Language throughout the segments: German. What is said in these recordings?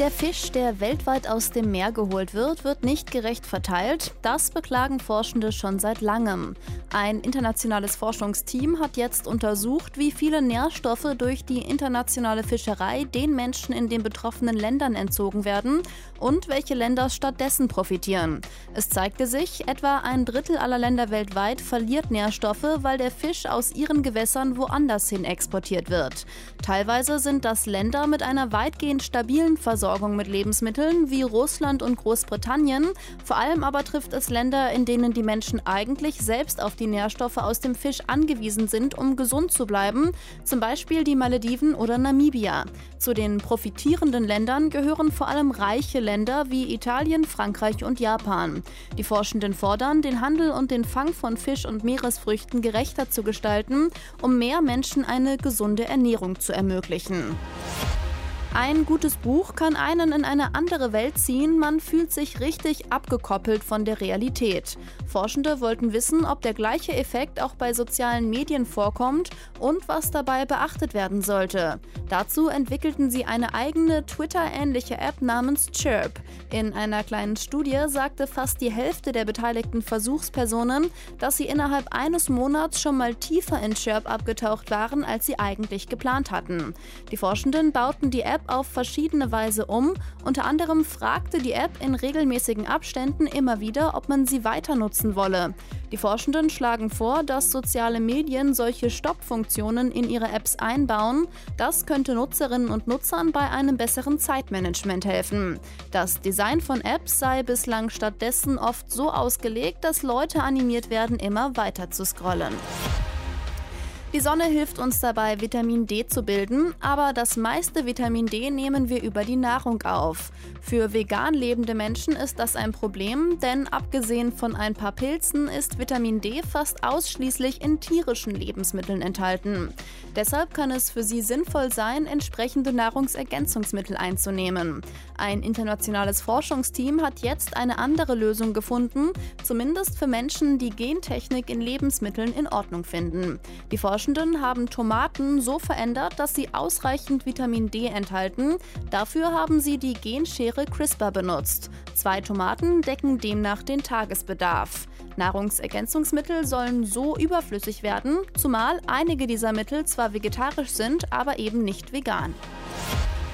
Der Fisch, der weltweit aus dem Meer geholt wird, wird nicht gerecht verteilt. Das beklagen Forschende schon seit langem. Ein internationales Forschungsteam hat jetzt untersucht, wie viele Nährstoffe durch die internationale Fischerei den Menschen in den betroffenen Ländern entzogen werden und welche Länder stattdessen profitieren. Es zeigte sich, etwa ein Drittel aller Länder weltweit verliert Nährstoffe, weil der Fisch aus ihren Gewässern woanders hin exportiert wird. Teilweise sind das Länder mit einer weitgehend stabilen Versorgung Versorgung mit Lebensmitteln wie Russland und Großbritannien. Vor allem aber trifft es Länder, in denen die Menschen eigentlich selbst auf die Nährstoffe aus dem Fisch angewiesen sind, um gesund zu bleiben, zum Beispiel die Malediven oder Namibia. Zu den profitierenden Ländern gehören vor allem reiche Länder wie Italien, Frankreich und Japan. Die Forschenden fordern, den Handel und den Fang von Fisch und Meeresfrüchten gerechter zu gestalten, um mehr Menschen eine gesunde Ernährung zu ermöglichen. Ein gutes Buch kann einen in eine andere Welt ziehen, man fühlt sich richtig abgekoppelt von der Realität. Forschende wollten wissen, ob der gleiche Effekt auch bei sozialen Medien vorkommt und was dabei beachtet werden sollte. Dazu entwickelten sie eine eigene Twitter-ähnliche App namens Chirp. In einer kleinen Studie sagte fast die Hälfte der beteiligten Versuchspersonen, dass sie innerhalb eines Monats schon mal tiefer in Chirp abgetaucht waren, als sie eigentlich geplant hatten. Die Forschenden bauten die App App auf verschiedene Weise um. Unter anderem fragte die App in regelmäßigen Abständen immer wieder, ob man sie weiter nutzen wolle. Die Forschenden schlagen vor, dass soziale Medien solche Stoppfunktionen in ihre Apps einbauen. Das könnte Nutzerinnen und Nutzern bei einem besseren Zeitmanagement helfen. Das Design von Apps sei bislang stattdessen oft so ausgelegt, dass Leute animiert werden, immer weiter zu scrollen. Die Sonne hilft uns dabei, Vitamin D zu bilden, aber das meiste Vitamin D nehmen wir über die Nahrung auf. Für vegan lebende Menschen ist das ein Problem, denn abgesehen von ein paar Pilzen ist Vitamin D fast ausschließlich in tierischen Lebensmitteln enthalten. Deshalb kann es für sie sinnvoll sein, entsprechende Nahrungsergänzungsmittel einzunehmen. Ein internationales Forschungsteam hat jetzt eine andere Lösung gefunden, zumindest für Menschen, die Gentechnik in Lebensmitteln in Ordnung finden. Die Forschenden haben Tomaten so verändert, dass sie ausreichend Vitamin D enthalten. Dafür haben sie die Genschere CRISPR benutzt. Zwei Tomaten decken demnach den Tagesbedarf. Nahrungsergänzungsmittel sollen so überflüssig werden, zumal einige dieser Mittel zwar vegetarisch sind, aber eben nicht vegan.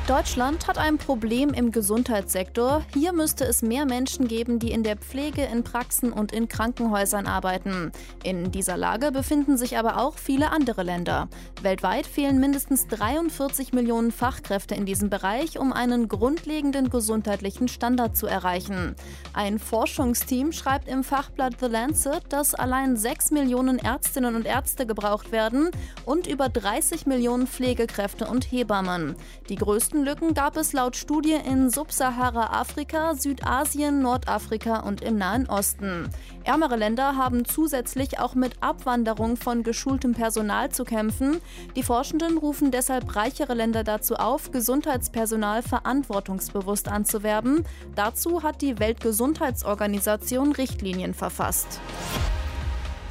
Deutschland hat ein Problem im Gesundheitssektor. Hier müsste es mehr Menschen geben, die in der Pflege, in Praxen und in Krankenhäusern arbeiten. In dieser Lage befinden sich aber auch viele andere Länder. Weltweit fehlen mindestens 43 Millionen Fachkräfte in diesem Bereich, um einen grundlegenden gesundheitlichen Standard zu erreichen. Ein Forschungsteam schreibt im Fachblatt The Lancet, dass allein 6 Millionen Ärztinnen und Ärzte gebraucht werden und über 30 Millionen Pflegekräfte und Hebammen. Die größten größten Lücken gab es laut Studie in Subsahara-Afrika, Südasien, Nordafrika und im Nahen Osten. Ärmere Länder haben zusätzlich auch mit Abwanderung von geschultem Personal zu kämpfen. Die Forschenden rufen deshalb reichere Länder dazu auf, Gesundheitspersonal verantwortungsbewusst anzuwerben. Dazu hat die Weltgesundheitsorganisation Richtlinien verfasst.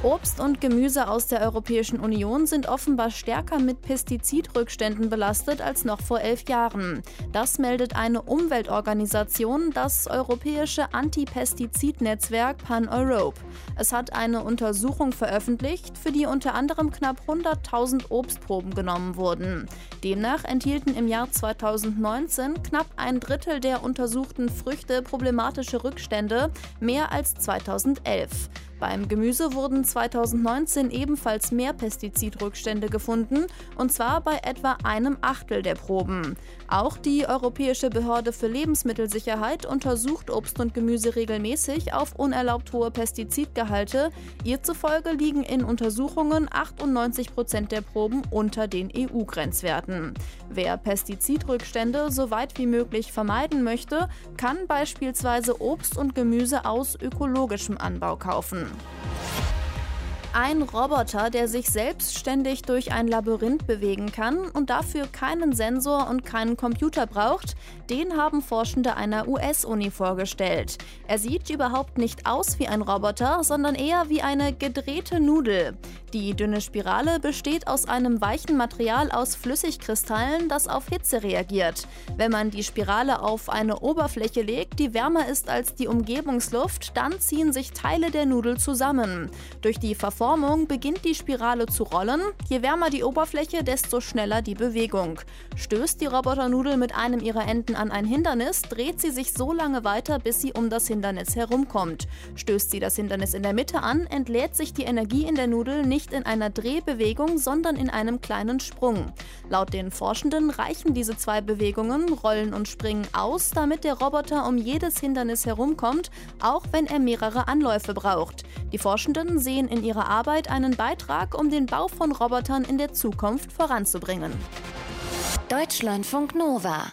Obst und Gemüse aus der Europäischen Union sind offenbar stärker mit Pestizidrückständen belastet als noch vor elf Jahren. Das meldet eine Umweltorganisation, das europäische Anti-Pestizid-Netzwerk Pan-Europe. Es hat eine Untersuchung veröffentlicht, für die unter anderem knapp 100.000 Obstproben genommen wurden. Demnach enthielten im Jahr 2019 knapp ein Drittel der untersuchten Früchte problematische Rückstände, mehr als 2011. Beim Gemüse wurden 2019 ebenfalls mehr Pestizidrückstände gefunden, und zwar bei etwa einem Achtel der Proben. Auch die Europäische Behörde für Lebensmittelsicherheit untersucht Obst und Gemüse regelmäßig auf unerlaubt hohe Pestizidgehalte. Ihr zufolge liegen in Untersuchungen 98 Prozent der Proben unter den EU-Grenzwerten. Wer Pestizidrückstände so weit wie möglich vermeiden möchte, kann beispielsweise Obst und Gemüse aus ökologischem Anbau kaufen. Patreon. Ein Roboter, der sich selbstständig durch ein Labyrinth bewegen kann und dafür keinen Sensor und keinen Computer braucht, den haben Forschende einer US-Uni vorgestellt. Er sieht überhaupt nicht aus wie ein Roboter, sondern eher wie eine gedrehte Nudel. Die dünne Spirale besteht aus einem weichen Material aus Flüssigkristallen, das auf Hitze reagiert. Wenn man die Spirale auf eine Oberfläche legt, die wärmer ist als die Umgebungsluft, dann ziehen sich Teile der Nudel zusammen. Durch die Verformung Formung beginnt die Spirale zu rollen. Je wärmer die Oberfläche, desto schneller die Bewegung. Stößt die Roboternudel mit einem ihrer Enden an ein Hindernis, dreht sie sich so lange weiter, bis sie um das Hindernis herumkommt. Stößt sie das Hindernis in der Mitte an, entlädt sich die Energie in der Nudel nicht in einer Drehbewegung, sondern in einem kleinen Sprung. Laut den Forschenden reichen diese zwei Bewegungen, Rollen und Springen, aus, damit der Roboter um jedes Hindernis herumkommt, auch wenn er mehrere Anläufe braucht. Die Forschenden sehen in ihrer Arbeit einen Beitrag, um den Bau von Robotern in der Zukunft voranzubringen. Deutschlandfunk Nova